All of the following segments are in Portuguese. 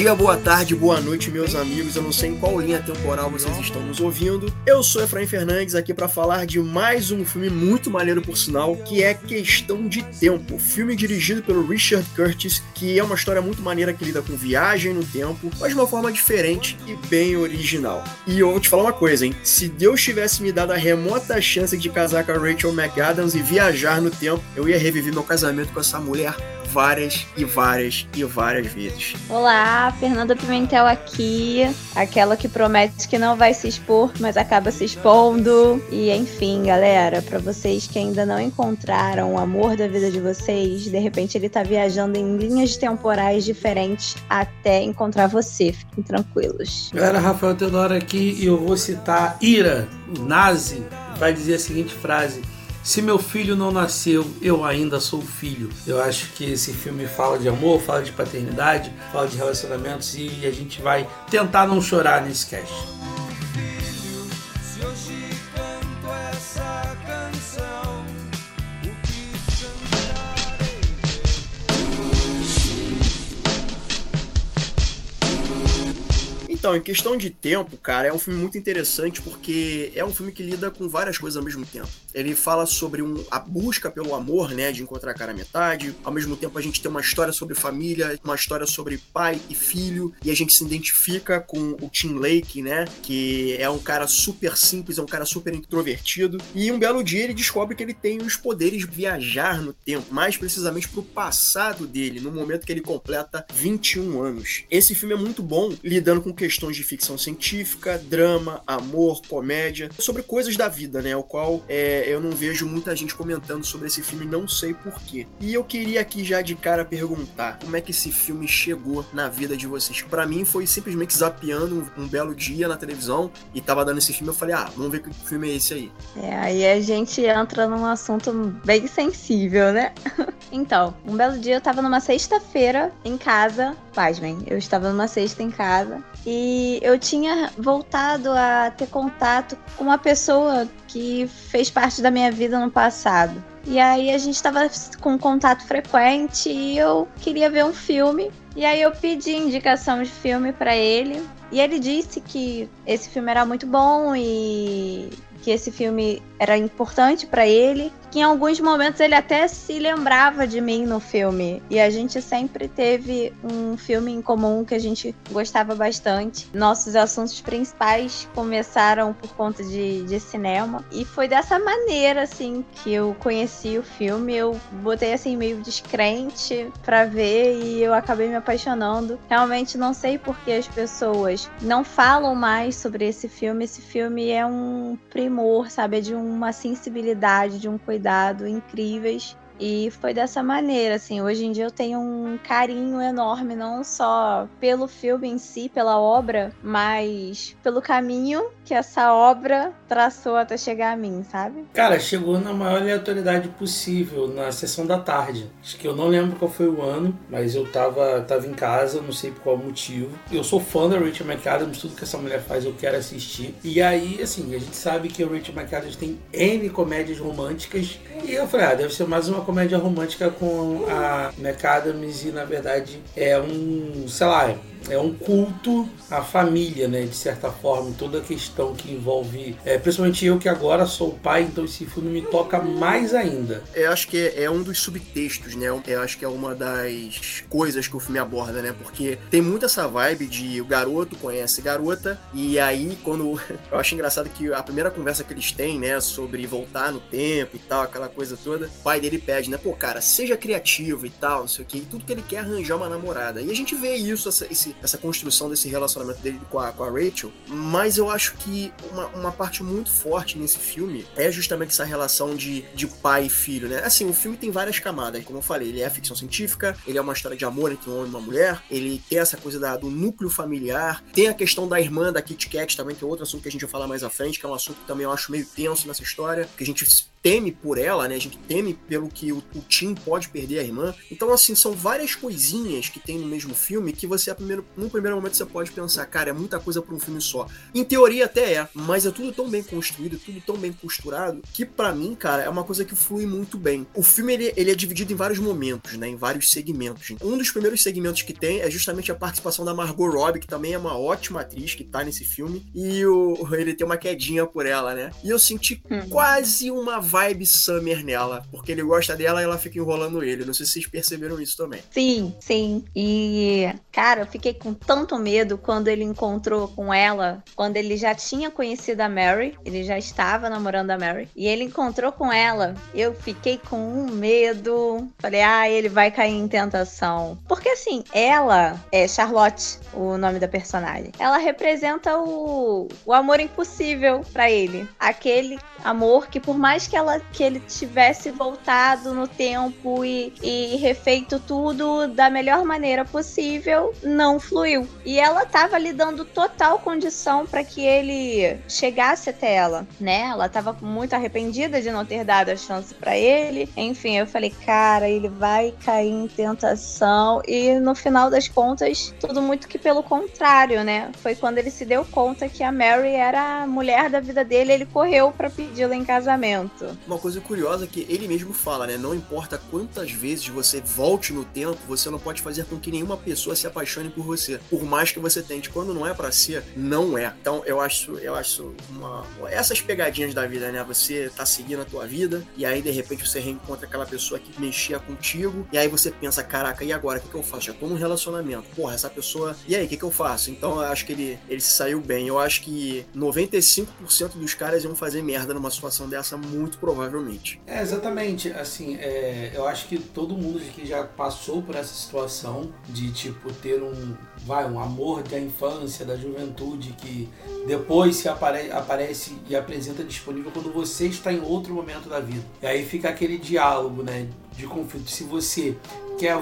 dia, boa tarde, boa noite, meus amigos. Eu não sei em qual linha temporal vocês estão nos ouvindo. Eu sou Efraim Fernandes aqui para falar de mais um filme muito maneiro por sinal, que é Questão de Tempo, filme dirigido pelo Richard Curtis, que é uma história muito maneira que lida com viagem no tempo, mas de uma forma diferente e bem original. E eu vou te falar uma coisa, hein? Se Deus tivesse me dado a remota chance de casar com a Rachel McAdams e viajar no tempo, eu ia reviver meu casamento com essa mulher várias e várias e várias vezes. Olá, Fernanda Pimentel aqui, aquela que promete que não vai se expor, mas acaba se expondo. E enfim, galera, para vocês que ainda não encontraram o amor da vida de vocês, de repente ele tá viajando em linhas temporais diferentes até encontrar você. Fiquem tranquilos. Galera, Rafael Teodoro aqui e eu vou citar Ira, o nazi, vai dizer a seguinte frase: se meu filho não nasceu, eu ainda sou filho. Eu acho que esse filme fala de amor, fala de paternidade, fala de relacionamentos e a gente vai tentar não chorar nesse cast. Então, em questão de tempo, cara, é um filme muito interessante porque é um filme que lida com várias coisas ao mesmo tempo. Ele fala sobre um, a busca pelo amor, né, de encontrar a cara metade. Ao mesmo tempo, a gente tem uma história sobre família, uma história sobre pai e filho, e a gente se identifica com o Tim Lake, né, que é um cara super simples, é um cara super introvertido. E um belo dia ele descobre que ele tem os poderes de viajar no tempo, mais precisamente pro passado dele, no momento que ele completa 21 anos. Esse filme é muito bom lidando com questões questões de ficção científica, drama, amor, comédia, sobre coisas da vida, né? O qual é, eu não vejo muita gente comentando sobre esse filme, não sei porquê. E eu queria aqui já de cara perguntar como é que esse filme chegou na vida de vocês. Para mim foi simplesmente zapeando um, um, belo dia na televisão e tava dando esse filme, eu falei, ah, vamos ver que filme é esse aí. É, aí a gente entra num assunto bem sensível, né? então, um belo dia eu tava numa sexta-feira em casa, pasmem, eu estava numa sexta em casa e eu tinha voltado a ter contato com uma pessoa que fez parte da minha vida no passado. E aí a gente estava com contato frequente e eu queria ver um filme. E aí eu pedi indicação de filme para ele. E ele disse que esse filme era muito bom e que esse filme era importante para ele, que em alguns momentos ele até se lembrava de mim no filme. E a gente sempre teve um filme em comum que a gente gostava bastante. Nossos assuntos principais começaram por conta de, de cinema. E foi dessa maneira, assim, que eu conheci o filme. Eu botei, assim, meio descrente para ver e eu acabei me apaixonando. Realmente não sei por que as pessoas não falam mais sobre esse filme. Esse filme é um primor, sabe? É de uma sensibilidade, de um cuidado incríveis. E foi dessa maneira, assim, hoje em dia eu tenho um carinho enorme, não só pelo filme em si, pela obra, mas pelo caminho que essa obra traçou até chegar a mim, sabe? Cara, chegou na maior aleatoriedade possível, na sessão da tarde. Acho que eu não lembro qual foi o ano, mas eu tava, tava em casa, não sei por qual motivo. Eu sou fã da Rachel McAdams, tudo que essa mulher faz eu quero assistir. E aí, assim, a gente sabe que a Rachel McAdams tem N comédias românticas. E eu falei, ah, deve ser mais uma comédia romântica com a McAdams e na verdade é um, sei lá, é um culto à família, né? De certa forma, toda a questão que envolve, é, principalmente eu que agora sou pai, então esse filme me toca mais ainda. Eu acho que é, é um dos subtextos, né? Eu acho que é uma das coisas que o filme aborda, né? Porque tem muito essa vibe de o garoto conhece garota e aí quando eu acho engraçado que a primeira conversa que eles têm, né, sobre voltar no tempo e tal, aquela coisa toda, o pai dele pede, né? Pô, cara, seja criativo e tal, não sei o que, e tudo que ele quer é arranjar uma namorada. E a gente vê isso, esse essa construção desse relacionamento dele com a, com a Rachel, mas eu acho que uma, uma parte muito forte nesse filme é justamente essa relação de, de pai e filho, né? Assim, o filme tem várias camadas, como eu falei, ele é ficção científica, ele é uma história de amor entre um homem e uma mulher, ele tem essa coisa da, do núcleo familiar, tem a questão da irmã da Kit Kat também, que é outro assunto que a gente vai falar mais à frente, que é um assunto que também eu acho meio tenso nessa história, que a gente teme por ela, né? A gente teme pelo que o, o Tim pode perder a irmã. Então, assim, são várias coisinhas que tem no mesmo filme que você, primeiro, no primeiro momento, você pode pensar, cara, é muita coisa para um filme só. Em teoria até é, mas é tudo tão bem construído, tudo tão bem costurado, que para mim, cara, é uma coisa que flui muito bem. O filme, ele, ele é dividido em vários momentos, né? Em vários segmentos. Um dos primeiros segmentos que tem é justamente a participação da Margot Robbie, que também é uma ótima atriz que tá nesse filme, e o, ele tem uma quedinha por ela, né? E eu senti hum. quase uma vibe Summer nela, porque ele gosta dela e ela fica enrolando ele. Não sei se vocês perceberam isso também. Sim, sim. E, cara, eu fiquei com tanto medo quando ele encontrou com ela, quando ele já tinha conhecido a Mary, ele já estava namorando a Mary, e ele encontrou com ela. Eu fiquei com um medo. Falei, ah, ele vai cair em tentação. Porque assim, ela é Charlotte, o nome da personagem. Ela representa o, o amor impossível para ele. Aquele amor que por mais que ela que ele tivesse voltado no tempo e, e refeito tudo da melhor maneira possível, não fluiu. E ela tava lhe dando total condição para que ele chegasse até ela, né? Ela tava muito arrependida de não ter dado a chance para ele. Enfim, eu falei, cara, ele vai cair em tentação e no final das contas, tudo muito que pelo contrário, né? Foi quando ele se deu conta que a Mary era a mulher da vida dele, ele correu para pedi-la em casamento. Uma coisa curiosa é que ele mesmo fala, né? Não importa quantas vezes você volte no tempo, você não pode fazer com que nenhuma pessoa se apaixone por você. Por mais que você tente. Quando não é para ser, não é. Então eu acho, eu acho uma. Essas pegadinhas da vida, né? Você tá seguindo a tua vida e aí de repente você reencontra aquela pessoa que mexia contigo e aí você pensa, caraca, e agora? O que, que eu faço? Já tô num relacionamento. Porra, essa pessoa. E aí, o que, que eu faço? Então eu acho que ele, ele se saiu bem. Eu acho que 95% dos caras iam fazer merda numa situação dessa, muito provavelmente. É, exatamente. Assim, é, eu acho que todo mundo que já passou por essa situação de, tipo, ter um, vai, um amor da infância, da juventude, que depois se apare aparece e apresenta disponível quando você está em outro momento da vida. E aí fica aquele diálogo, né, de conflito. Se você quer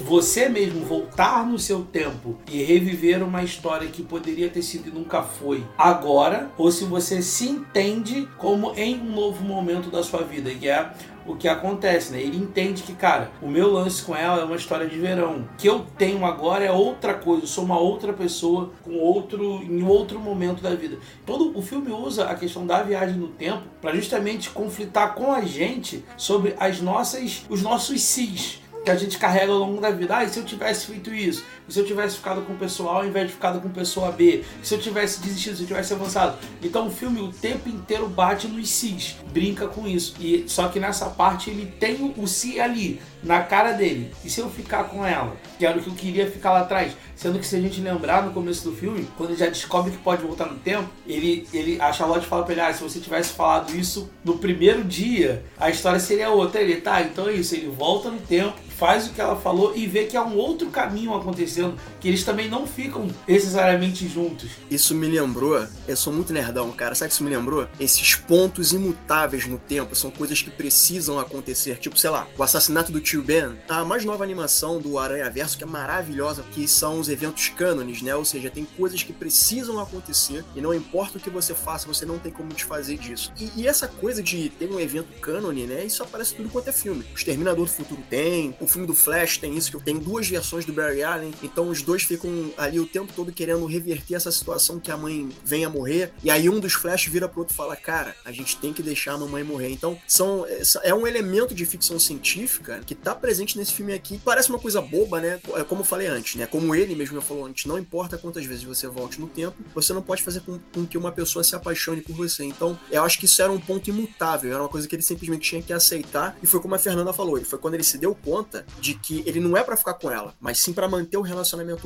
você mesmo voltar no seu tempo e reviver uma história que poderia ter sido e nunca foi agora, ou se você se entende como em um novo momento da sua vida, que é o que acontece, né? Ele entende que, cara, o meu lance com ela é uma história de verão. O que eu tenho agora é outra coisa, eu sou uma outra pessoa com outro em outro momento da vida. Todo o filme usa a questão da viagem no tempo para justamente conflitar com a gente sobre as nossas os nossos cis que a gente carrega ao longo da vida. Ah, e se eu tivesse feito isso? Se eu tivesse ficado com o pessoal ao invés de ficado com o pessoa B? Se eu tivesse desistido, se eu tivesse avançado? Então o filme o tempo inteiro bate nos cis, brinca com isso. E só que nessa parte ele tem o si ali, na cara dele. E se eu ficar com ela? Que era o que eu queria ficar lá atrás. Sendo que se a gente lembrar no começo do filme, quando ele já descobre que pode voltar no tempo, ele, ele a Charlotte fala pra ele, ah, se você tivesse falado isso no primeiro dia, a história seria outra. Ele, tá, então é isso, ele volta no tempo, faz o que ela falou e vê que há um outro caminho acontecendo, que eles também não ficam necessariamente juntos. Isso me lembrou, eu sou muito nerdão, cara, sabe o que isso me lembrou? Esses pontos imutáveis no tempo são coisas que precisam acontecer, tipo, sei lá, o assassinato do tio Ben, a mais nova animação do Aranha Verso, que é maravilhosa, que são os eventos cânones, né? Ou seja, tem coisas que precisam acontecer e não importa o que você faça, você não tem como desfazer disso. E, e essa coisa de ter um evento cânone, né? Isso aparece tudo quanto é filme. O Exterminador do Futuro tem, o filme do Flash tem isso, que tem duas versões do Barry Allen, então os dois ficam ali o tempo todo querendo reverter essa situação que a mãe venha morrer, e aí um dos Flash vira pro outro e fala, cara, a gente tem que deixar a mamãe morrer. Então, são, é um elemento de ficção científica que tá presente nesse filme aqui. Parece uma coisa boba, né? É como eu falei antes, né? Como ele mesmo já falou antes, não importa quantas vezes você volte no tempo, você não pode fazer com, com que uma pessoa se apaixone por você. Então, eu acho que isso era um ponto imutável, era uma coisa que ele simplesmente tinha que aceitar, e foi como a Fernanda falou, ele foi quando ele se deu conta de que ele não é para ficar com ela, mas sim para manter o relacionamento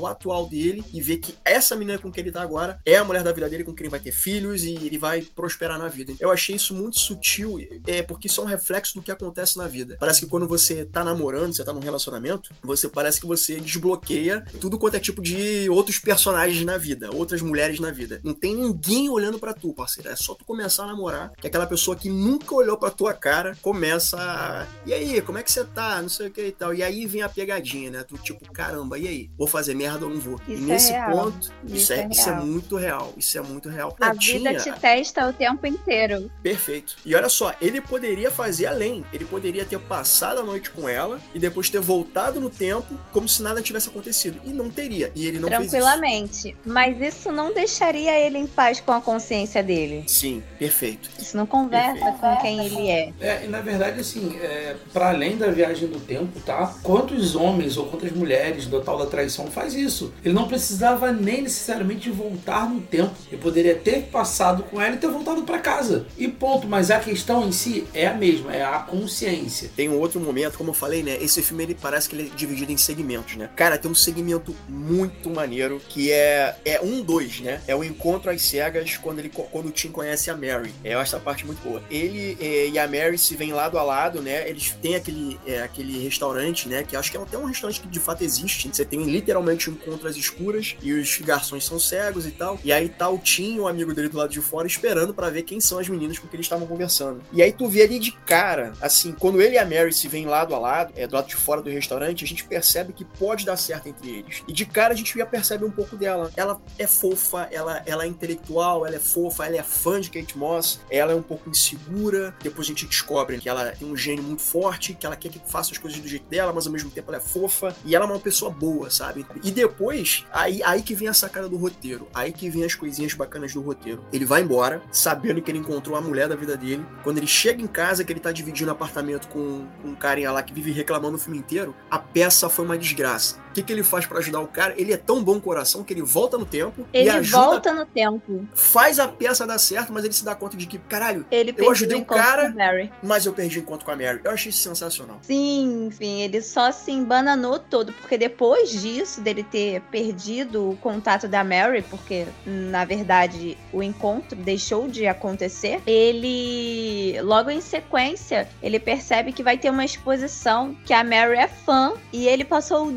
atual dele e ver que essa menina com quem ele tá agora é a mulher da vida dele, com quem ele vai ter filhos e ele vai prosperar na vida. Eu achei isso muito sutil, é porque isso é um reflexo do que acontece na vida. Parece que quando você tá namorando, você tá num relacionamento, você parece que você desbloqueia tudo quanto é tipo de outros personagens na vida, outras mulheres na vida. Não tem ninguém olhando para tu, parceiro. É só tu começar a namorar, que aquela pessoa que nunca olhou para tua cara começa a... E aí, como é que você tá? Não sei o que e tal. E aí vem a pegadinha, né? Tu tipo, caramba, e aí? Vou fazer merda ou não vou? Isso e nesse é ponto, isso, Isso é, é isso é muito real. Isso é muito real. A vida tinha- te testa o tempo inteiro. Perfeito. E olha só, ele poderia fazer além. Ele poderia ter passado a noite com ela e depois ter voltado no tempo como se nada tivesse acontecido. E não teria. E ele não fez isso. tranquilamente. Mas isso não deixaria ele em paz com a consciência dele. Sim, perfeito. Isso não conversa Perfeito. com quem ele é. É, e na verdade, assim, é, para além da viagem do tempo, tá? Quantos homens ou quantas mulheres do tal da traição faz isso? Ele não precisava nem necessariamente voltar no tempo. Ele poderia ter passado com ela e ter voltado para casa. E ponto. Mas a questão em si é a mesma, é a consciência. Tem um outro momento, como eu falei, né? Esse filme ele parece que ele é dividido em segmentos, né? Cara, tem um segmento muito maneiro que é é um dois, né? É o encontro às cegas quando ele quando o Tim conhece a Mary. É, eu acho essa parte muito boa. Ele eh, e a Mary se vêm lado a lado, né? Eles têm aquele é, aquele restaurante, né? Que acho que é até um restaurante que de fato existe. Você tem literalmente encontro às escuras e os garçons são cegos e tal. E aí tá o Tim, o amigo dele do lado de fora, esperando pra ver quem são as meninas com que eles estavam conversando. E aí tu vê ali de cara, assim, quando ele e a Mary se vêm lado a lado, é, do lado de fora do restaurante, a gente percebe que pode dar certo entre eles. E de cara a gente já percebe um pouco dela. Ela é fofa, ela, ela é intelectual, ela é fofa, ela é fã de Kate Moss, ela é um pouco insegura. Depois a gente descobre que ela tem um gênio muito forte, que ela quer que faça as coisas do jeito dela, mas ao mesmo tempo ela é fofa. E ela é uma pessoa boa, sabe? E depois, aí, aí que vem a sacada do roteiro. Aí que vem as coisinhas bacanas do roteiro. Ele vai embora, sabendo que ele encontrou a mulher da vida dele. Quando ele chega em casa, que ele tá dividindo apartamento com, com um carinha lá que vive reclamando o filme inteiro, a peça foi uma desgraça. O que, que ele faz pra ajudar o cara? Ele é tão bom coração que ele volta no tempo e Ele ajuda, volta no tempo. faz a peça dar certo, mas ele se dá conta de que, caralho, Ele Eu perdeu ajudei o cara. mas eu perdi o encontro com a Mary. Eu achei isso sensacional. Sim, sim, ele só se embananou todo, porque depois disso, dele ter perdido o contato da Mary, porque na verdade o encontro deixou de acontecer, ele, logo em sequência, ele percebe que vai ter uma exposição que a Mary é fã e ele passou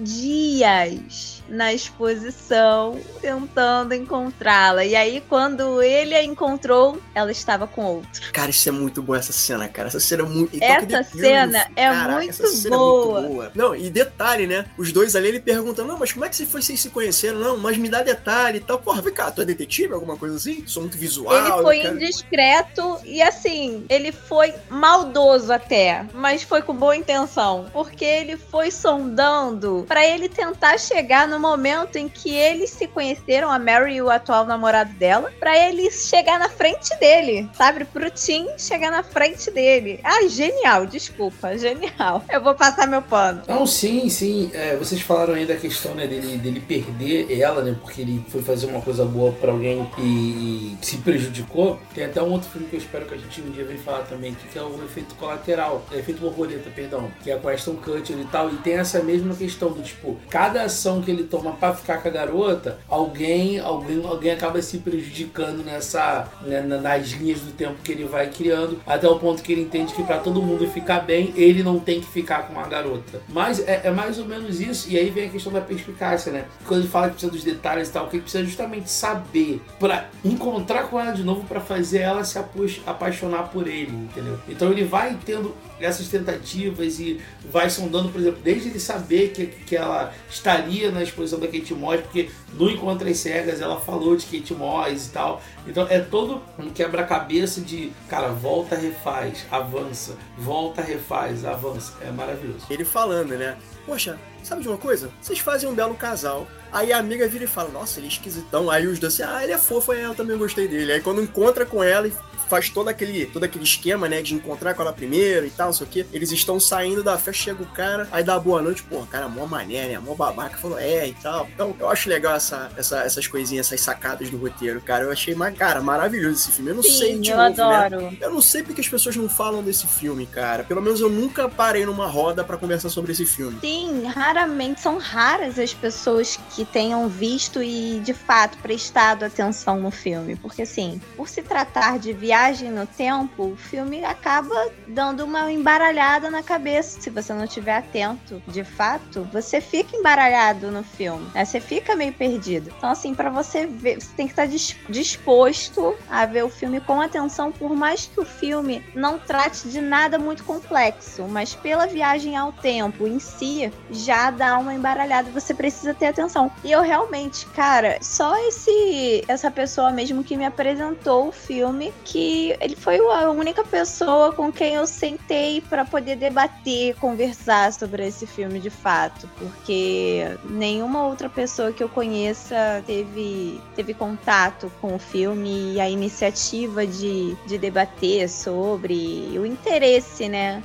dias na exposição tentando encontrá-la. E aí, quando ele a encontrou, ela estava com outro. Cara, isso é muito boa essa cena, cara. Essa cena é muito. Essa filme, cena é caraca, muito essa cena é boa. muito boa. Não, e detalhe, né? Os dois ali, ele pergunta: Não, mas como é que vocês, se conheceram? Não, mas me dá detalhe e tal. Porra, vem cá, tu é detetive? Alguma coisa assim? Sou muito visual. Ele foi quero- indiscreto e assim, ele foi maldoso até, mas foi com boa intenção, porque ele foi sondando pra ele tentar chegar no momento em que eles se conheceram, a Mary e o atual namorado dela, pra ele chegar na frente dele, sabe? Pro Tim chegar na frente dele. Ah, genial, desculpa, genial. Eu vou passar meu pano. Não, sim, sim. É, vocês falaram aí da questão né, dele, dele perder ela, né? Porque ele foi fazer uma coisa boa pra alguém e se prejudicou. Tem até um outro filme que eu espero que a gente um dia venha falar também, que é o Efeito Colateral. É, Efeito Borboleta, perdão. Que é com a Aston Kutcher e tal. E tem essa mesma questão do tipo, cada ação que ele toma pra ficar com a garota, alguém, alguém, alguém acaba se prejudicando nessa, né, na- nas linhas do tempo que ele vai criando, até o ponto que ele entende que pra todo mundo ficar bem, ele não tem que ficar com a garota. Mas é, é mais ou menos isso, e aí vem a questão da perspicácia, né? Quando ele fala que precisa dos detalhes e tal, que ele precisa justamente saber pra encontrar com ela de novo pra fazer ela se apaixonar por ele, entendeu? Então ele vai tendo essas tentativas e vai sondando, por exemplo, desde ele saber que, que ela estaria na exposição da Kate Moss, porque no Encontro às Cegas ela falou de Kate Moss e tal. Então é todo um quebra-cabeça de, cara, volta, refaz, avança, volta, refaz, avança. É maravilhoso. Ele falando, né? Poxa, sabe de uma coisa? Vocês fazem um belo casal. Aí a amiga vira e fala, nossa, ele é esquisitão. Aí os dois assim, ah, ele é fofo, aí eu também gostei dele. Aí quando encontra com ela e faz todo aquele, todo aquele esquema, né, de encontrar com ela primeiro e tal, não sei o quê. Eles estão saindo da festa, chega o cara, aí dá boa noite, pô, cara, mó mané, né, mó babaca, falou, é, e tal. Então, eu acho legal essa, essa- essas coisinhas, essas sacadas do roteiro, cara. Eu achei, cara, maravilhoso esse filme. Eu não sei, Sim, de eu novo, né? adoro. Eu não sei porque as pessoas não falam desse filme, cara. Pelo menos eu nunca parei numa roda pra conversar sobre esse filme. Sim, raramente são raras as pessoas que tenham visto e de fato prestado atenção no filme, porque assim, por se tratar de viagem no tempo, o filme acaba dando uma embaralhada na cabeça se você não estiver atento. De fato, você fica embaralhado no filme, né? você fica meio perdido. Então assim, para você ver, você tem que estar disposto a ver o filme com atenção, por mais que o filme não trate de nada muito complexo, mas pela viagem ao tempo em si já dá uma embaralhada, você precisa ter atenção. E eu realmente, cara, só esse essa pessoa mesmo que me apresentou o filme, que ele foi a única pessoa com quem eu sentei para poder debater, conversar sobre esse filme de fato, porque nenhuma outra pessoa que eu conheça teve teve contato com o filme e a iniciativa de, de debater sobre o interesse, né?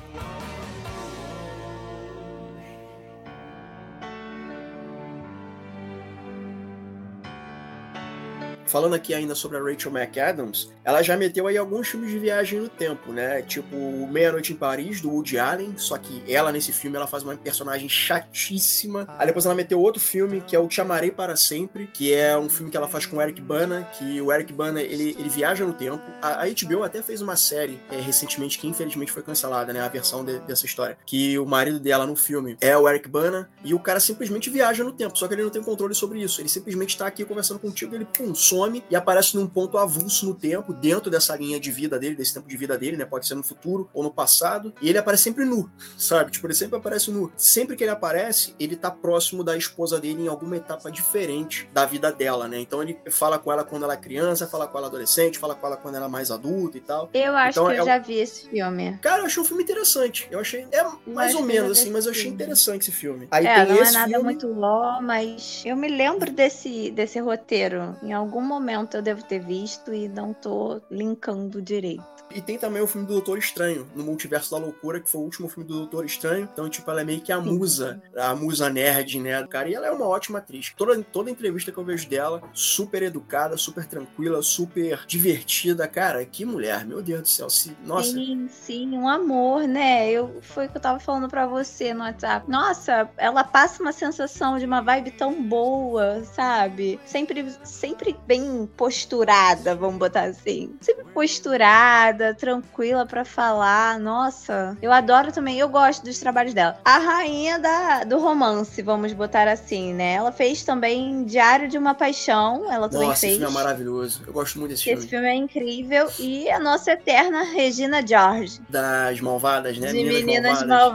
Falando aqui ainda sobre a Rachel McAdams, ela já meteu aí alguns filmes de viagem no tempo, né? Tipo Meia Noite em Paris, do Woody Allen, só que ela nesse filme ela faz uma personagem chatíssima. Aí depois ela meteu outro filme, que é o Te Amarei Para Sempre, que é um filme que ela faz com o Eric Bana, que o Eric Bana, ele, ele viaja no tempo. A, a HBO até fez uma série é, recentemente, que infelizmente foi cancelada, né? A versão de, dessa história. Que o marido dela no filme é o Eric Bana, e o cara simplesmente viaja no tempo, só que ele não tem controle sobre isso. Ele simplesmente tá aqui conversando contigo, ele, pum, some some e aparece num ponto avulso no tempo, dentro dessa linha de vida dele, desse tempo de vida dele, né? Pode ser no futuro ou no passado. E ele aparece sempre nu, sabe? Tipo, ele sempre aparece nu. Sempre que ele aparece, ele tá próximo da esposa dele em alguma etapa diferente da vida dela, né? Então ele fala com ela quando ela é criança, fala com ela adolescente, fala com ela quando ela é mais adulta e tal. Eu acho então, que eu é... já vi esse filme. Cara, eu achei um filme interessante. Eu achei. É mais ou menos assim, mas eu achei interessante esse filme. Aí é, não é nada filme... muito ló, mas eu me lembro desse, desse roteiro. Em algum momento eu devo ter visto e não tô linkando direito. E tem também o filme do Doutor Estranho, no Multiverso da Loucura, que foi o último filme do Doutor Estranho. Então, tipo, ela é meio que a musa, a musa nerd, né, cara? E ela é uma ótima atriz. Toda, toda entrevista que eu vejo dela, super educada, super tranquila, super divertida. Cara, que mulher, meu Deus do céu. Se, nossa. Sim, sim, um amor, né? Eu, foi o que eu tava falando pra você no WhatsApp. Nossa, ela passa uma sensação de uma vibe tão boa, sabe? Sempre, sempre bem posturada, vamos botar assim. Sempre posturada, tranquila para falar. Nossa, eu adoro também, eu gosto dos trabalhos dela. A rainha da, do romance, vamos botar assim, né? Ela fez também Diário de uma Paixão, ela também nossa, fez. Esse filme é maravilhoso. Eu gosto muito desse filme. Esse filme é incrível. E a nossa eterna Regina George. Das Malvadas, né? De Meninas, Meninas Malvadas.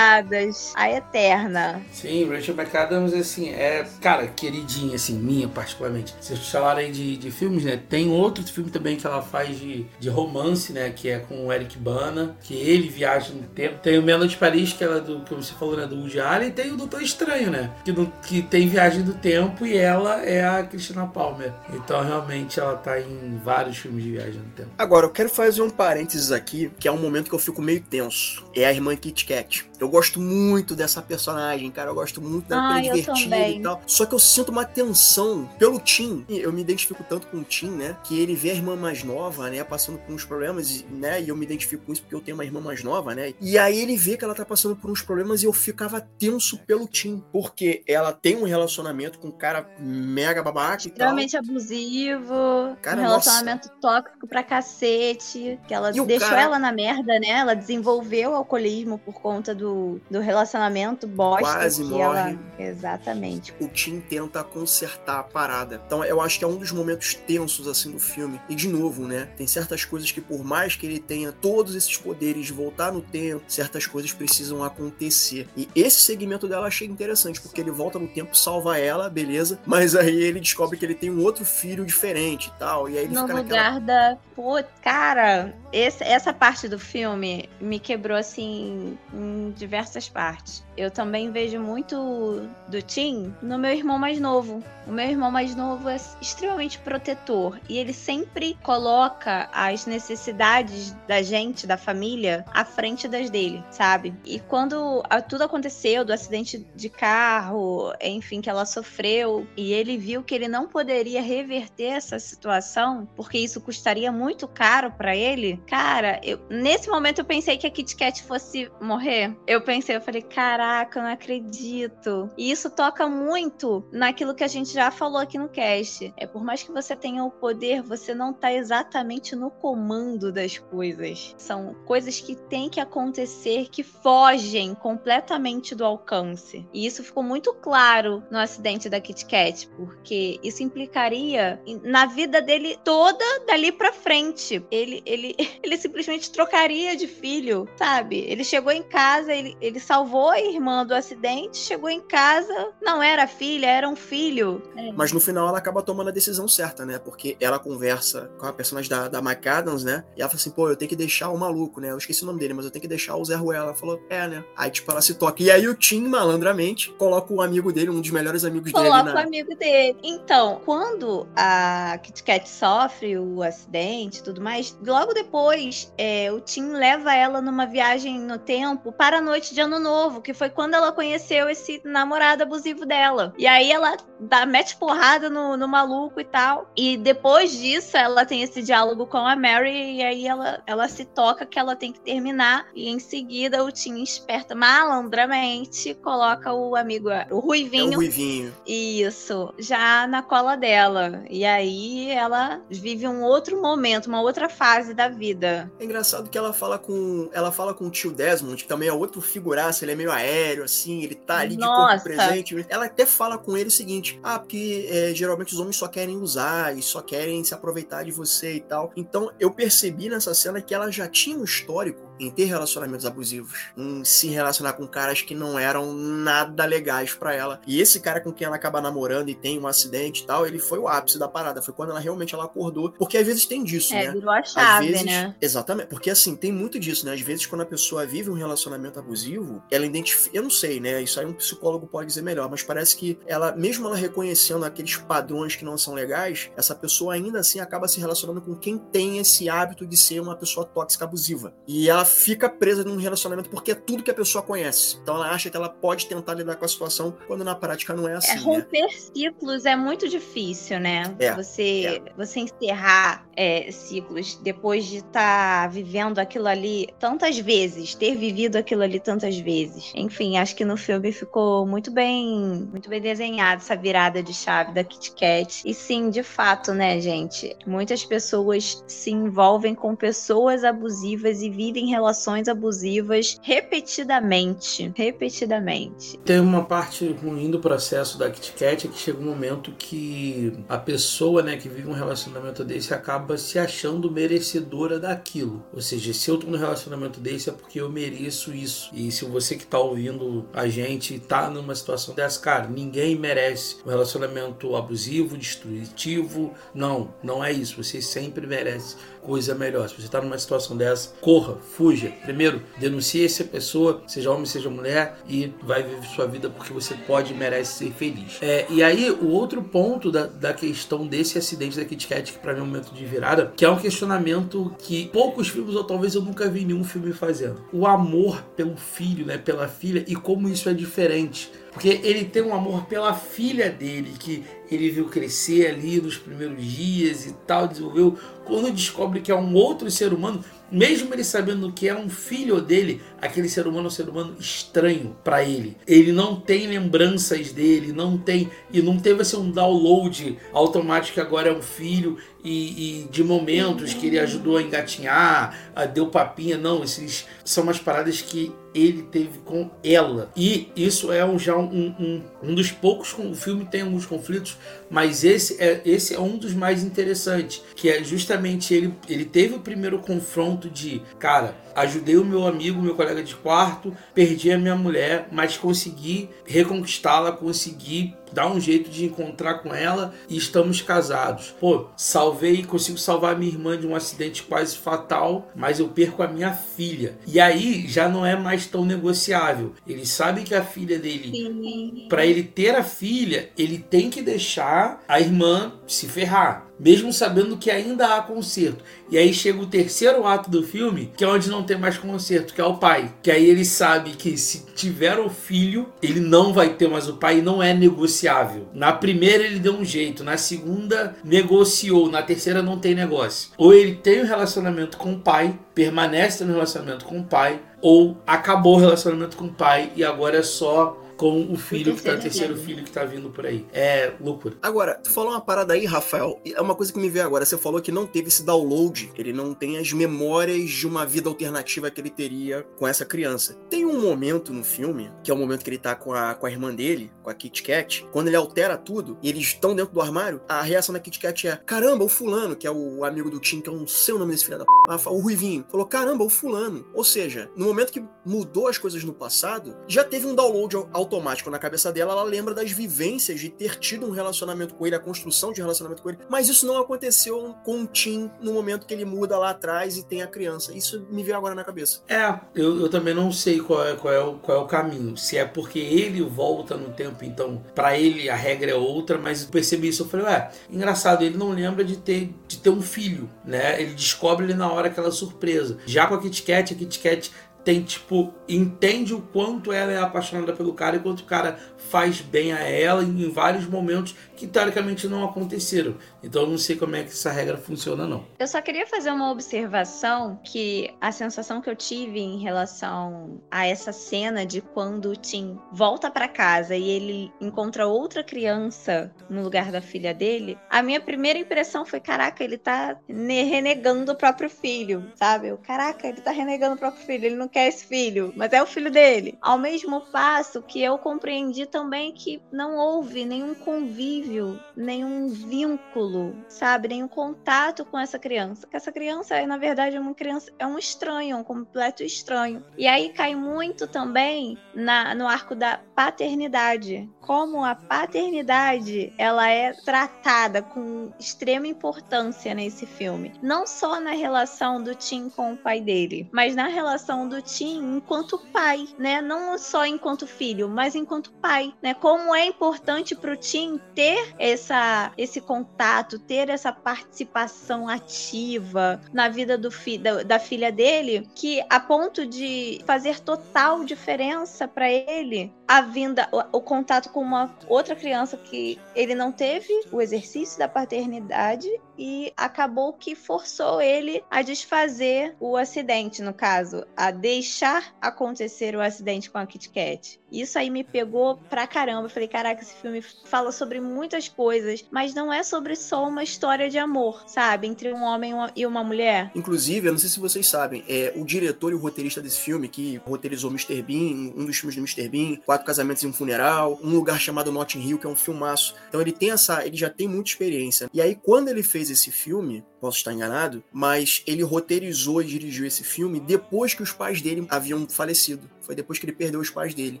malvadas. A eterna. Sim, Rachel McAdams, assim, é, cara, queridinha, assim, minha particularmente. Vocês falaram aí de, de filmes, né? Tem outro filme também que ela faz de, de romance, né? Que é com o Eric Bana, que ele viaja no tempo. Tem o Meia de Paris, que é do que você falou, né? Do Woody Allen, e tem o Doutor Estranho, né? Que, no, que tem viagem do tempo e ela é a Christina Palmer. Então, realmente, ela tá em vários filmes de viagem no tempo. Agora, eu quero fazer um parênteses aqui, que é um momento que eu fico meio tenso. É a irmã Kit Kat. Eu gosto muito dessa personagem, cara. Eu gosto muito dela, ah, divertida e tal. Só que eu sinto uma tensão pelo Tim. Eu me identifico tanto com o Tim, né? Que ele vê a irmã mais nova, né? Passando por uns problemas, né? E eu me identifico com isso porque eu tenho uma irmã mais nova, né? E aí ele vê que ela tá passando por uns problemas e eu ficava tenso pelo Tim. Porque ela tem um relacionamento com um cara mega babaca e tal. Extremamente abusivo. Cara, um relacionamento nossa. tóxico pra cacete. Que ela e deixou cara... ela na merda, né? Ela desenvolveu o alcoolismo por conta do, do relacionamento bosta. Quase morre. Ela... Exatamente. O Tim tenta consertar a parada. Então eu acho que é um dos momentos tensos, assim, do filme. E de novo, né? Tem certas coisas que, por mais que ele tenha todos esses poderes de voltar no tempo, certas coisas precisam acontecer. E esse segmento dela eu achei interessante, porque ele volta no tempo, salva ela, beleza. Mas aí ele descobre que ele tem um outro filho diferente e tal. E aí ele no fica lugar naquela... da. Pô, cara, esse, essa parte do filme me quebrou assim em diversas partes. Eu também vejo muito do Tim no meu irmão mais novo. O meu irmão mais novo é extremamente protetor e ele sempre coloca as necessidades da gente, da família, à frente das dele, sabe? E quando tudo aconteceu, do acidente de carro, enfim, que ela sofreu, e ele viu que ele não poderia reverter essa situação, porque isso custaria muito caro para ele, cara, eu, nesse momento eu pensei que a Kit Kat fosse morrer. Eu pensei, eu falei, caraca, não acredito. E isso toca muito naquilo que a gente já falou aqui no cast. É por mais que você tenha o poder, você não tá exatamente no comando das coisas. São coisas que têm que acontecer que fogem completamente do alcance. E isso ficou muito claro no acidente da Kit Kat, porque isso implicaria na vida dele toda dali para frente. Ele, ele, ele simplesmente trocaria de filho, sabe? Ele chegou em casa, ele, ele salvou a irmã do acidente, chegou em casa, não era filha, era um filho. É. Mas no final ela acaba tomando a decisão certa, né? Porque ela conversa com a personagem da, da Mike Adams, né? E ela fala assim, pô, eu tenho que deixar o maluco, né? Eu esqueci o nome dele, mas eu tenho que deixar o Zé Ruela. Ela falou, é, né? Aí, tipo, ela se toca. E aí o Tim, malandramente, coloca o amigo dele, um dos melhores amigos coloca dele. Coloca na... o amigo dele. Então, quando a Kit Kat sofre o acidente e tudo mais, logo depois, é, o Tim leva ela numa viagem no tempo para a noite de ano novo, que foi quando ela conheceu esse namorado abusivo dela. E aí ela dá, mete porrada no, no maluco e tal. E depois disso, ela tem esse diálogo com a Mary, e aí ela, ela se toca que ela tem que terminar. E em seguida, o Tim esperta malandramente, coloca o amigo, o Ruivinho. É o Ruivinho. Isso, já na cola dela. E aí ela vive um outro momento, uma outra fase da vida. É engraçado que ela fala com. Ela fala com o tio Desmond, que também é outro figuraça, ele é meio aéreo, assim, ele tá ali Nossa. de corpo presente. Ela até fala com ele o seguinte: ah, porque é, geralmente os homens só querem usar e só querem se aproveitar de você e tal. Então eu percebi nessa cena que ela já tinha um histórico em ter relacionamentos abusivos, em se relacionar com caras que não eram nada legais para ela. E esse cara com quem ela acaba namorando e tem um acidente e tal, ele foi o ápice da parada, foi quando ela realmente ela acordou, porque às vezes tem disso, é, né? Virou a chave, vezes, né? Exatamente, porque assim, tem muito disso, né? Às vezes quando a pessoa vive um relacionamento abusivo, ela identifica, eu não sei, né? Isso aí um psicólogo pode dizer melhor, mas parece que ela, mesmo ela reconhecendo aqueles padrões que não são legais, essa pessoa ainda assim acaba se relacionando com quem tem esse hábito de ser uma pessoa tóxica abusiva. E ela fica presa num relacionamento porque é tudo que a pessoa conhece. Então ela acha que ela pode tentar lidar com a situação, quando na prática não é assim. É romper né? ciclos é muito difícil, né? É, você, é. você encerrar é, ciclos depois de estar tá vivendo aquilo ali tantas vezes, ter vivido aquilo ali tantas vezes. Enfim, acho que no filme ficou muito bem, muito bem desenhado essa virada de chave da Kit Kat. E sim, de fato, né, gente? Muitas pessoas se envolvem com pessoas abusivas e vivem relações abusivas repetidamente. Repetidamente. Tem uma parte ruim do processo da Kit Kat é que chega um momento que a pessoa, né, que vive um relacionamento desse acaba se achando merecedora daquilo. Ou seja, se eu tô num relacionamento desse é porque eu mereço isso. E se você que tá ouvindo a gente tá numa situação dessa, cara, ninguém merece um relacionamento abusivo, destrutivo. Não, não é isso. Você sempre merece coisa melhor. Se você está numa situação dessa, corra, fuja. Primeiro, denuncie essa pessoa, seja homem, seja mulher, e vai viver sua vida porque você pode e merece ser feliz. É, e aí, o outro ponto da, da questão desse acidente da Kit Kat, que para mim é um momento de virada, que é um questionamento que poucos filmes, ou talvez eu nunca vi nenhum filme fazendo. O amor pelo filho, né, pela filha, e como isso é diferente. Porque ele tem um amor pela filha dele, que ele viu crescer ali nos primeiros dias e tal, desenvolveu. Quando descobre que é um outro ser humano, mesmo ele sabendo que é um filho dele, aquele ser humano é um ser humano estranho para ele. Ele não tem lembranças dele, não tem e não teve assim um download automático agora é um filho e, e de momentos que ele ajudou a engatinhar, a deu papinha, não, esses são umas paradas que ele teve com ela. E isso é um, já um, um, um dos poucos. O filme tem alguns conflitos, mas esse é, esse é um dos mais interessantes. Que é justamente ele, ele teve o primeiro confronto de, cara, ajudei o meu amigo, meu colega de quarto, perdi a minha mulher, mas consegui reconquistá-la, consegui dar um jeito de encontrar com ela e estamos casados. Pô, salvei, consigo salvar minha irmã de um acidente quase fatal, mas eu perco a minha filha. E aí já não é mais tão negociável. Ele sabe que a filha dele, para ele ter a filha, ele tem que deixar deixar a irmã se ferrar mesmo sabendo que ainda há conserto. E aí chega o terceiro ato do filme, que é onde não tem mais conserto, que é o pai. Que aí ele sabe que se tiver o filho, ele não vai ter mais o pai e não é negociável. Na primeira ele deu um jeito, na segunda negociou, na terceira não tem negócio. Ou ele tem um relacionamento com o pai, permanece no relacionamento com o pai, ou acabou o relacionamento com o pai e agora é só com o filho que tá, o terceiro filho que tá vindo por aí. É loucura. Agora, tu falou uma parada aí, Rafael, é uma coisa que me veio agora. Você falou que não teve esse download, ele não tem as memórias de uma vida alternativa que ele teria com essa criança. Tem um momento no filme, que é o momento que ele tá com a, com a irmã dele, com a Kit Kat, quando ele altera tudo e eles estão dentro do armário, a reação da Kit Kat é: caramba, o fulano, que é o amigo do Tim, que eu não sei o nome desse filho da p. O Ruivinho, falou: caramba, o fulano. Ou seja, no momento que mudou as coisas no passado, já teve um download automático na cabeça dela, ela lembra das vivências de ter tido um relacionamento com ele, a construção de um relacionamento com ele, mas isso não aconteceu com o Tim no momento que ele muda lá atrás e tem a criança. Isso me veio agora na cabeça. É, eu, eu também não sei qual é, qual, é o, qual é o caminho. Se é porque ele volta no tempo, então para ele a regra é outra, mas eu percebi isso, eu falei, ué, engraçado, ele não lembra de ter, de ter um filho, né? Ele descobre ele na hora aquela surpresa. Já com a Kit Kat, a Kit Kat tem, tipo, entende o quanto ela é apaixonada pelo cara e quanto o cara faz bem a ela em vários momentos que teoricamente não aconteceram. Então eu não sei como é que essa regra funciona, não. Eu só queria fazer uma observação que a sensação que eu tive em relação a essa cena de quando o Tim volta para casa e ele encontra outra criança no lugar da filha dele, a minha primeira impressão foi: caraca, ele tá renegando o próprio filho, sabe? Eu, caraca, ele tá renegando o próprio filho, ele não quer esse filho, mas é o filho dele. Ao mesmo passo que eu compreendi também que não houve nenhum convívio, nenhum vínculo, sabe, nenhum contato com essa criança. Que essa criança é, na verdade, uma criança, é um estranho, um completo estranho. E aí cai muito também na, no arco da paternidade. Como a paternidade ela é tratada com extrema importância nesse filme. Não só na relação do Tim com o pai dele, mas na relação do Tim enquanto pai, né? Não só enquanto filho, mas enquanto pai, né? Como é importante para o Tim ter essa, esse contato, ter essa participação ativa na vida do fi, da, da filha dele, que a ponto de fazer total diferença para ele a vinda, o, o, contato com uma outra criança que ele não teve o exercício da paternidade e acabou que forçou ele a desfazer o acidente, no caso, a deixar acontecer o acidente com a Kit Kat. Isso aí me pegou pra caramba. Eu falei, caraca, esse filme fala sobre muitas coisas, mas não é sobre só uma história de amor, sabe? Entre um homem e uma mulher. Inclusive, eu não sei se vocês sabem, é o diretor e o roteirista desse filme, que roteirizou Mr. Bean, um dos filmes do Mr. Bean, Quatro Casamentos e um Funeral, um lugar chamado Notting Hill, que é um filmaço. Então ele tem essa. ele já tem muita experiência. E aí, quando ele fez esse filme, posso estar enganado, mas ele roteirizou e dirigiu esse filme depois que os pais dele haviam falecido. Foi depois que ele perdeu os pais dele.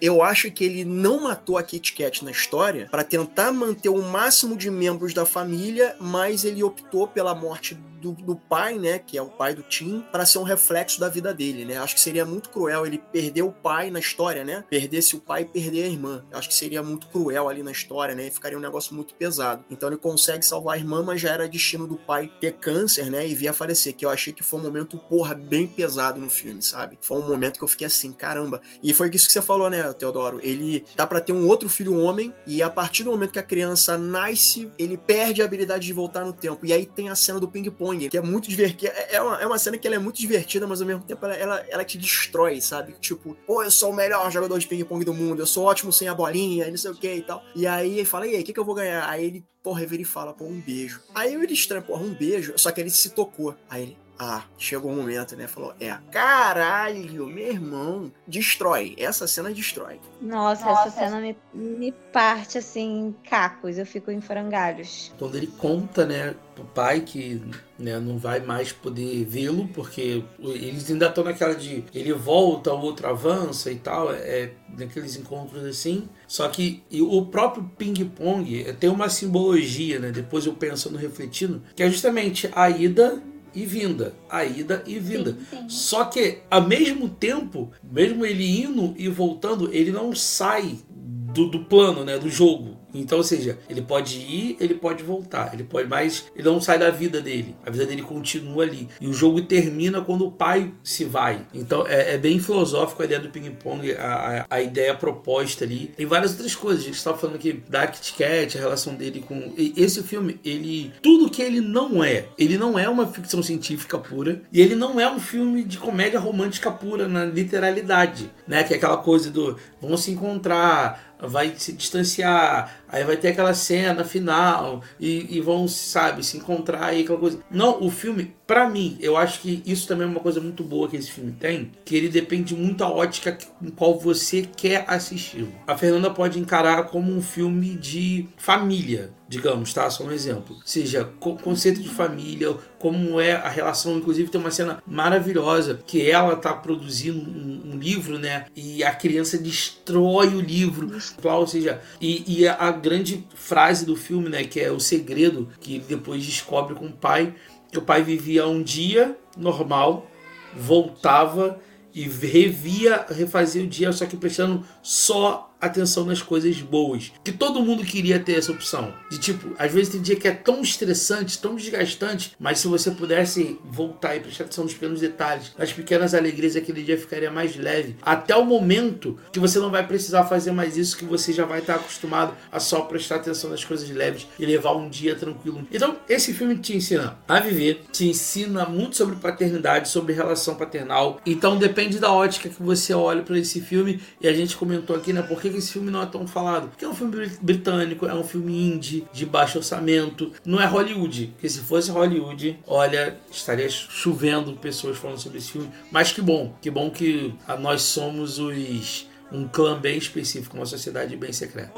Eu acho que ele não matou a Kit Kat na história para tentar manter o máximo de membros da família, mas ele optou pela morte do, do, pai, né, que é o pai do Tim, para ser um reflexo da vida dele, né? Acho que seria muito cruel ele perder o pai na história, né? Perdesse o pai e perder a irmã. Acho que seria muito cruel ali na história, né? Ficaria um negócio muito pesado. Então ele consegue salvar a irmã, mas já era destino do pai ter câncer, né? E vir a falecer, que eu achei que foi um momento, porra, bem pesado no filme, sabe? Foi um momento que eu fiquei assim, caramba. E foi isso que você falou, né, Teodoro? Ele dá para ter um outro filho homem, e a partir do momento que a criança nasce, ele perde a habilidade de voltar no tempo. E aí tem a cena do ping-pong, que é muito divertida. É, é uma, é uma cena que ela é muito divertida, mas ao mesmo tempo ela, ela, ela te destrói, sabe? Tipo, pô, eu sou o melhor jogador de ping-pong do mundo, eu sou ótimo sem a bolinha, não sei o que e tal. E aí ele fala, e aí, o que, que eu vou ganhar? Aí ele porra, vira e fala, pô, um beijo. Aí ele estranha, porra, um beijo, só que ele se tocou. Aí ele, ah, chegou o um momento, né? Falou, é, caralho, meu irmão, destrói. Essa cena destrói. Nossa, Nossa. essa cena me, me parte assim em cacos, eu fico em frangalhos. Quando ele conta, né, pro pai que né, não vai mais poder vê-lo, porque eles ainda estão naquela de ele volta, o outro avança e tal, é naqueles encontros assim. Só que o próprio ping-pong tem uma simbologia, né? Depois eu pensando, refletindo, que é justamente a ida e vinda, a ida e vinda. Sim, sim. Só que, ao mesmo tempo, mesmo ele indo e voltando, ele não sai do, do plano, né, do jogo. Então, ou seja, ele pode ir, ele pode voltar, ele pode, mas ele não sai da vida dele. A vida dele continua ali. E o jogo termina quando o pai se vai. Então é, é bem filosófico a ideia do ping-pong, a, a, a, ideia proposta ali. Tem várias outras coisas. A gente estava falando aqui da Kit Kat, a relação dele com. Esse filme, ele. Tudo que ele não é. Ele não é uma ficção científica pura. E ele não é um filme de comédia romântica pura na literalidade. Né? Que é aquela coisa do vão se encontrar vai se distanciar, aí vai ter aquela cena final e, e vão, sabe, se encontrar aí, aquela coisa. Não, o filme, para mim, eu acho que isso também é uma coisa muito boa que esse filme tem, que ele depende muito da ótica com qual você quer assistir. A Fernanda pode encarar como um filme de família, digamos, tá? Só um exemplo. Seja, conceito de família, como é a relação, inclusive tem uma cena maravilhosa que ela tá produzindo um, um livro, né? E a criança destrói o livro, ou seja, e, e, a grande frase do filme, né? Que é o segredo que ele depois descobre com o pai, que o pai vivia um dia normal, voltava e revia, refazia o dia, só que prestando só atenção nas coisas boas. Que todo mundo queria ter essa opção. De tipo, às vezes tem dia que é tão estressante, tão desgastante, mas se você pudesse voltar e prestar atenção nos pequenos detalhes, nas pequenas alegrias, aquele dia ficaria mais leve. Até o momento que você não vai precisar fazer mais isso, que você já vai estar acostumado a só prestar atenção nas coisas leves e levar um dia tranquilo. Então, esse filme te ensina a viver, te ensina muito sobre paternidade, sobre relação paternal. Então, depende da ótica que você olha para esse filme. E a gente comentou aqui, né? Porque que esse filme não é tão falado? Porque é um filme britânico, é um filme indie, de baixo orçamento, não é Hollywood. Porque se fosse Hollywood, olha, estaria chovendo pessoas falando sobre esse filme. Mas que bom, que bom que nós somos os um clã bem específico, uma sociedade bem secreta.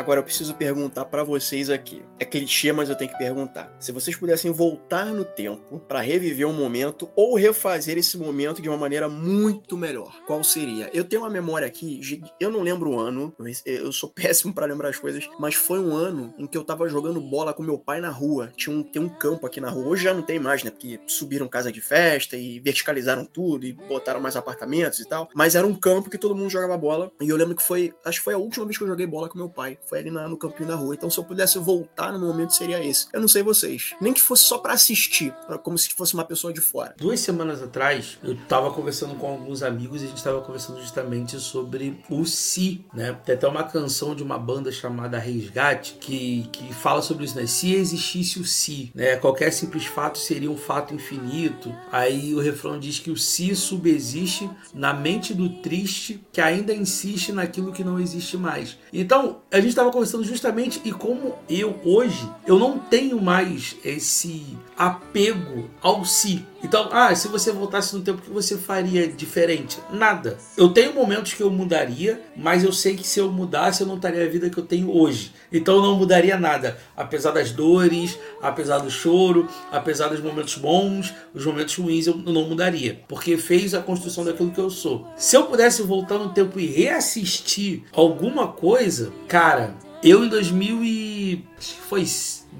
Agora eu preciso perguntar para vocês aqui. É clichê, mas eu tenho que perguntar. Se vocês pudessem voltar no tempo para reviver um momento ou refazer esse momento de uma maneira muito melhor, qual seria? Eu tenho uma memória aqui, eu não lembro o ano, eu sou péssimo para lembrar as coisas, mas foi um ano em que eu tava jogando bola com meu pai na rua. Tinha um, tem um campo aqui na rua. Hoje já não tem mais, né? Porque subiram casa de festa e verticalizaram tudo e botaram mais apartamentos e tal. Mas era um campo que todo mundo jogava bola. E eu lembro que foi, acho que foi a última vez que eu joguei bola com meu pai foi ali na, no campinho da rua. Então, se eu pudesse voltar no momento, seria esse. Eu não sei vocês. Nem que fosse só para assistir, pra, como se fosse uma pessoa de fora. Duas semanas atrás, eu tava conversando com alguns amigos e a gente tava conversando justamente sobre o si, né? Tem até uma canção de uma banda chamada Resgate que, que fala sobre isso, né? Se existisse o si, né? Qualquer simples fato seria um fato infinito. Aí o refrão diz que o si subexiste na mente do triste que ainda insiste naquilo que não existe mais. Então, a gente estava conversando justamente e como eu hoje eu não tenho mais esse apego ao si. Então, ah, se você voltasse no tempo, o que você faria diferente? Nada. Eu tenho momentos que eu mudaria, mas eu sei que se eu mudasse, eu não estaria a vida que eu tenho hoje. Então eu não mudaria nada. Apesar das dores, apesar do choro, apesar dos momentos bons, os momentos ruins, eu não mudaria. Porque fez a construção daquilo que eu sou. Se eu pudesse voltar no tempo e reassistir alguma coisa, cara, eu em 2000 e... foi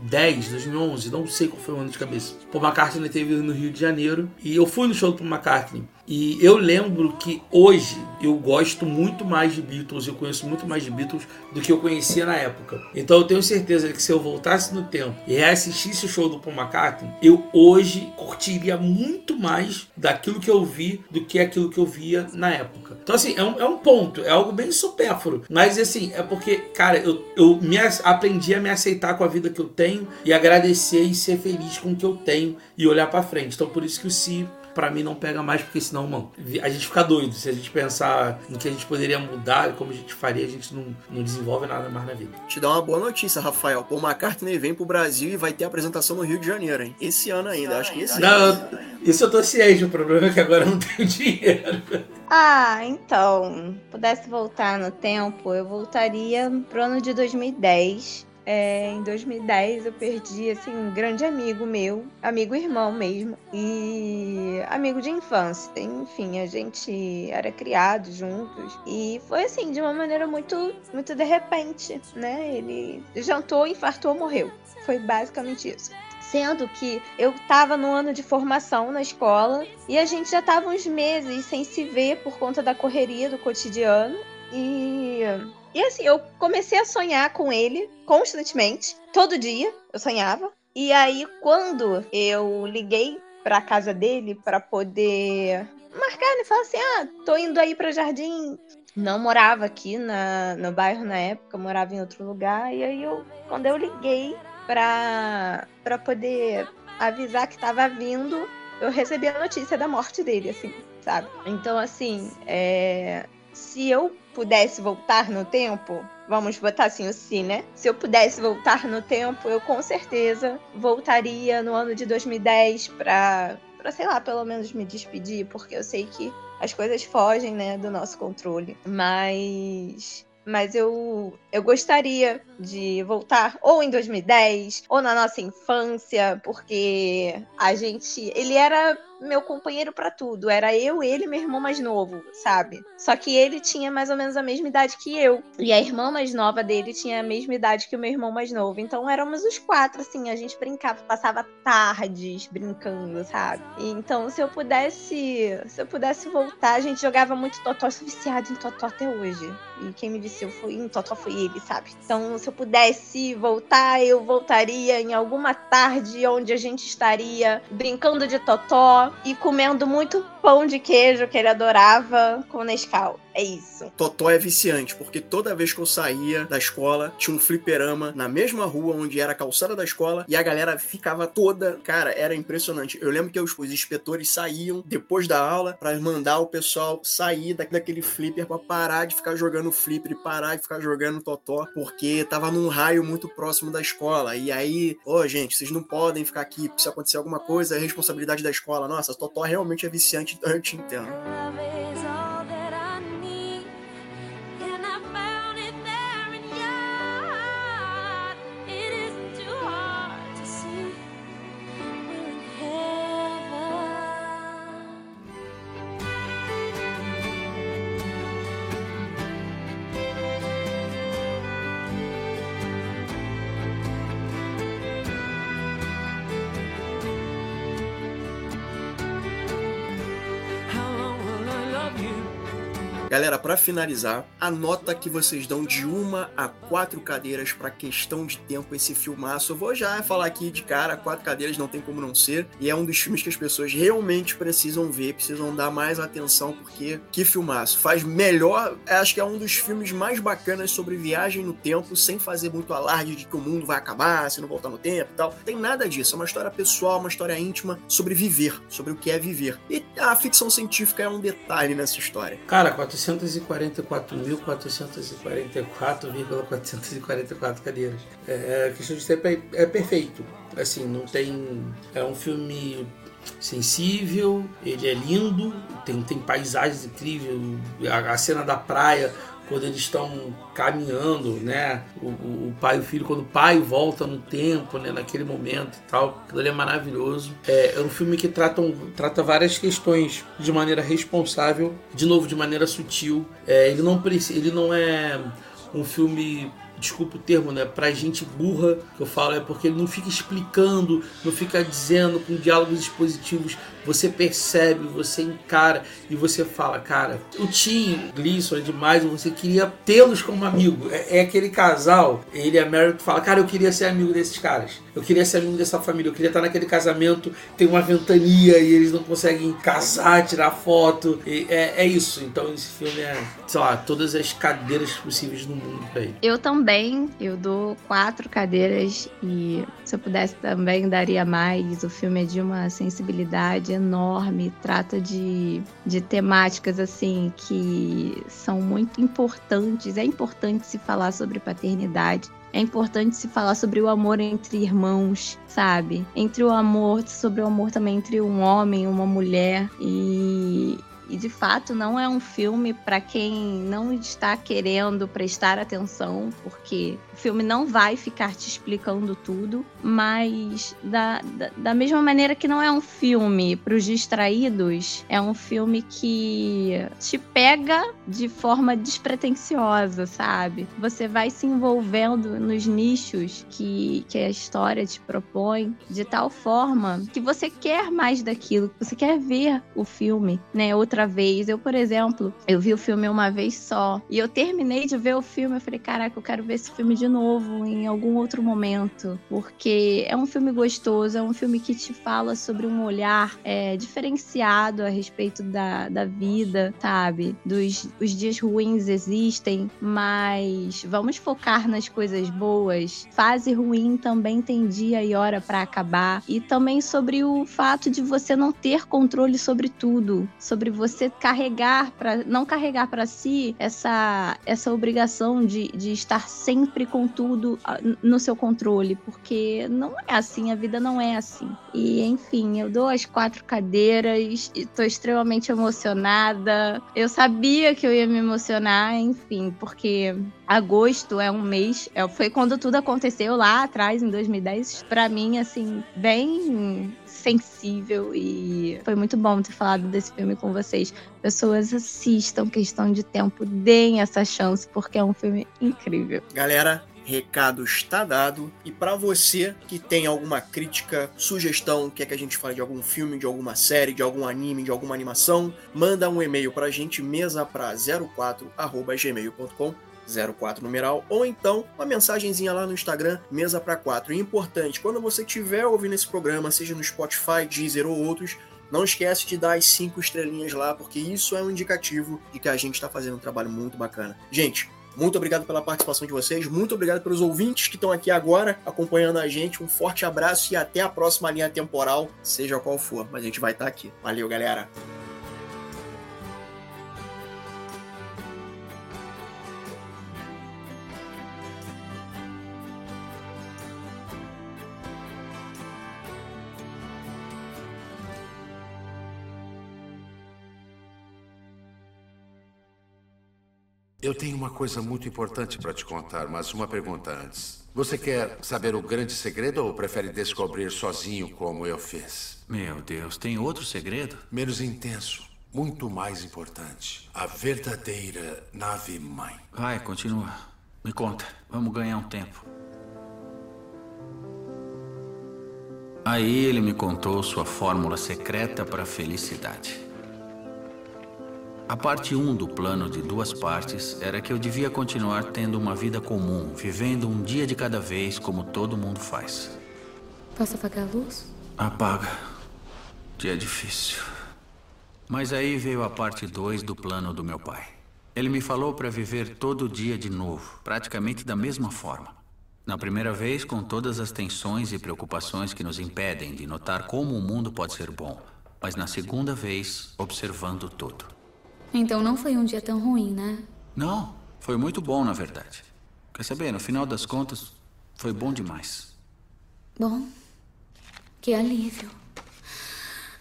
10, 2011, não sei qual foi o ano de cabeça. Paul McCartney teve no Rio de Janeiro e eu fui no show do Paul McCartney. E eu lembro que hoje eu gosto muito mais de Beatles, eu conheço muito mais de Beatles do que eu conhecia na época. Então eu tenho certeza que se eu voltasse no tempo e reassistisse o show do Paul McCartney, eu hoje curtiria muito mais daquilo que eu vi do que aquilo que eu via na época. Então, assim, é um, é um ponto, é algo bem supérfluo. Mas, assim, é porque, cara, eu, eu me, aprendi a me aceitar com a vida que eu tenho e agradecer e ser feliz com o que eu tenho e olhar para frente. Então, por isso que o Si para mim não pega mais, porque senão, mano, a gente fica doido. Se a gente pensar no que a gente poderia mudar e como a gente faria, a gente não, não desenvolve nada mais na vida. Te dar uma boa notícia, Rafael. Paul McCartney vem pro Brasil e vai ter apresentação no Rio de Janeiro, hein? Esse ano ainda, acho que esse não, ano. Isso eu tô ciente, o problema é que agora eu não tenho dinheiro. Ah, então, pudesse voltar no tempo, eu voltaria pro ano de 2010 é, em 2010 eu perdi assim um grande amigo meu, amigo irmão mesmo, e amigo de infância. Enfim, a gente era criado juntos e foi assim de uma maneira muito, muito de repente, né? Ele jantou, infartou, morreu. Foi basicamente isso sendo que eu estava no ano de formação na escola e a gente já estava uns meses sem se ver por conta da correria do cotidiano. E, e assim, eu comecei a sonhar com ele constantemente, todo dia eu sonhava. E aí, quando eu liguei para casa dele para poder marcar, né? Falar assim: ah, tô indo aí para Jardim. Não morava aqui na, no bairro na época, morava em outro lugar. E aí, eu, quando eu liguei para poder avisar que estava vindo, eu recebi a notícia da morte dele, assim, sabe? Então, assim, é... se eu pudesse voltar no tempo, vamos botar assim o si, né? Se eu pudesse voltar no tempo, eu com certeza voltaria no ano de 2010 para para sei lá, pelo menos me despedir, porque eu sei que as coisas fogem, né, do nosso controle. Mas mas eu, eu gostaria de voltar ou em 2010 ou na nossa infância, porque a gente. Ele era meu companheiro para tudo. Era eu, ele e meu irmão mais novo, sabe? Só que ele tinha mais ou menos a mesma idade que eu. E a irmã mais nova dele tinha a mesma idade que o meu irmão mais novo. Então éramos os quatro, assim, a gente brincava, passava tardes brincando, sabe? Então, se eu pudesse. Se eu pudesse voltar, a gente jogava muito Totó, sou viciada em Totó até hoje. E quem me viciou foi em Totó foi ele, sabe? Então, se eu pudesse voltar, eu voltaria em alguma tarde onde a gente estaria brincando de Totó, e comendo muito pão de queijo que ele adorava com Nescau. É isso. Totó é viciante, porque toda vez que eu saía da escola, tinha um fliperama na mesma rua onde era a calçada da escola e a galera ficava toda. Cara, era impressionante. Eu lembro que os, os inspetores saíam depois da aula para mandar o pessoal sair daquele flipper para parar de ficar jogando flipper e parar de ficar jogando Totó, porque tava num raio muito próximo da escola. E aí, ô oh, gente, vocês não podem ficar aqui, se acontecer alguma coisa, é responsabilidade da escola. Nossa, Totó realmente é viciante, eu te entendo. Galera, para finalizar, a nota que vocês dão de uma a quatro cadeiras para questão de tempo esse filmaço. Eu vou já falar aqui de cara, quatro cadeiras não tem como não ser. E é um dos filmes que as pessoas realmente precisam ver, precisam dar mais atenção, porque que filmaço. Faz melhor, acho que é um dos filmes mais bacanas sobre viagem no tempo, sem fazer muito alarde de que o mundo vai acabar, se não voltar no tempo e tal. Tem nada disso. É uma história pessoal, uma história íntima sobre viver, sobre o que é viver. E a ficção científica é um detalhe nessa história. Cara, 400 444.444,444 cadeiras. É, a questão de tempo é, é perfeito. Assim, não tem. É um filme sensível, ele é lindo, tem, tem paisagens incríveis, a, a cena da praia quando eles estão caminhando, né? O, o, pai e o filho, quando o pai volta no tempo, né? Naquele momento e tal. Aquilo é maravilhoso. É, é um filme que trata, trata várias questões de maneira responsável, de novo, de maneira sutil. É, ele, não, ele não é um filme desculpa o termo, né, pra gente burra, que eu falo, é porque ele não fica explicando, não fica dizendo com diálogos expositivos, você percebe, você encara e você fala, cara, o Tim Gleason é demais, você queria tê-los como amigo. É, é, aquele casal, ele e a Mary que fala, cara, eu queria ser amigo desses caras. Eu queria ser amigo dessa família, eu queria estar naquele casamento, tem uma ventania e eles não conseguem casar, tirar foto. É, é isso. Então esse filme é, sei lá, todas as cadeiras possíveis no mundo pra ele. Eu também, eu dou quatro cadeiras e se eu pudesse também daria mais. O filme é de uma sensibilidade enorme, trata de, de temáticas assim que são muito importantes. É importante se falar sobre paternidade. É importante se falar sobre o amor entre irmãos, sabe? Entre o amor, sobre o amor também entre um homem e uma mulher. E, E de fato não é um filme para quem não está querendo prestar atenção, porque o filme não vai ficar te explicando tudo, mas da, da, da mesma maneira que não é um filme para os distraídos, é um filme que te pega de forma despretensiosa, sabe? Você vai se envolvendo nos nichos que, que a história te propõe de tal forma que você quer mais daquilo, que você quer ver o filme, né? Outra vez. Eu, por exemplo, eu vi o filme uma vez só e eu terminei de ver o filme. Eu falei, caraca, eu quero ver esse filme de novo em algum outro momento, porque é um filme gostoso, é um filme que te fala sobre um olhar é, diferenciado a respeito da, da vida, sabe? Dos os dias ruins existem, mas vamos focar nas coisas boas. Fase ruim também tem dia e hora para acabar. E também sobre o fato de você não ter controle sobre tudo, sobre você carregar para não carregar para si essa essa obrigação de, de estar sempre com tudo ah, no seu controle, porque não é assim, a vida não é assim. E enfim, eu dou as quatro cadeiras, estou extremamente emocionada. Eu sabia que eu ia me emocionar, enfim, porque agosto é um mês, é, foi quando tudo aconteceu lá atrás, em 2010. Para mim, assim, bem sensível e foi muito bom ter falado desse filme com vocês. Pessoas assistam Questão de Tempo, deem essa chance, porque é um filme incrível. Galera, recado está dado. E para você que tem alguma crítica, sugestão, quer que a gente fale de algum filme, de alguma série, de algum anime, de alguma animação, manda um e-mail para a gente, mesa para 04@gmail.com 04 numeral, ou então uma mensagenzinha lá no Instagram, mesa para 4. E importante, quando você estiver ouvindo esse programa, seja no Spotify, Deezer ou outros, não esquece de dar as cinco estrelinhas lá, porque isso é um indicativo de que a gente está fazendo um trabalho muito bacana. Gente, muito obrigado pela participação de vocês, muito obrigado pelos ouvintes que estão aqui agora acompanhando a gente. Um forte abraço e até a próxima linha temporal, seja qual for, mas a gente vai estar tá aqui. Valeu, galera! Eu tenho uma coisa muito importante para te contar, mas uma pergunta antes. Você quer saber o grande segredo ou prefere descobrir sozinho como eu fiz? Meu Deus, tem outro segredo? Menos intenso, muito mais importante. A verdadeira nave-mãe. Vai, continua. Me conta. Vamos ganhar um tempo. Aí ele me contou sua fórmula secreta para a felicidade. A parte 1 um do plano de duas partes era que eu devia continuar tendo uma vida comum, vivendo um dia de cada vez como todo mundo faz. Posso apagar a luz? Apaga. Dia difícil. Mas aí veio a parte 2 do plano do meu pai. Ele me falou para viver todo dia de novo, praticamente da mesma forma. Na primeira vez, com todas as tensões e preocupações que nos impedem de notar como o mundo pode ser bom, mas na segunda vez, observando tudo. Então não foi um dia tão ruim, né? Não, foi muito bom, na verdade. Quer saber, no final das contas, foi bom demais. Bom, que alívio.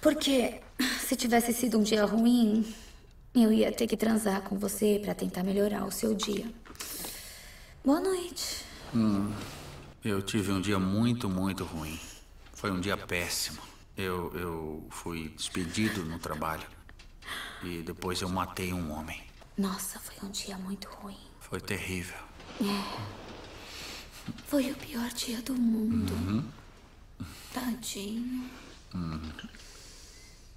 Porque se tivesse sido um dia ruim, eu ia ter que transar com você para tentar melhorar o seu dia. Boa noite. Hum, eu tive um dia muito, muito ruim. Foi um dia péssimo. Eu, eu fui despedido no trabalho. E depois eu matei um homem. Nossa, foi um dia muito ruim. Foi terrível. É. Foi o pior dia do mundo. Uhum. Tadinho. Uhum.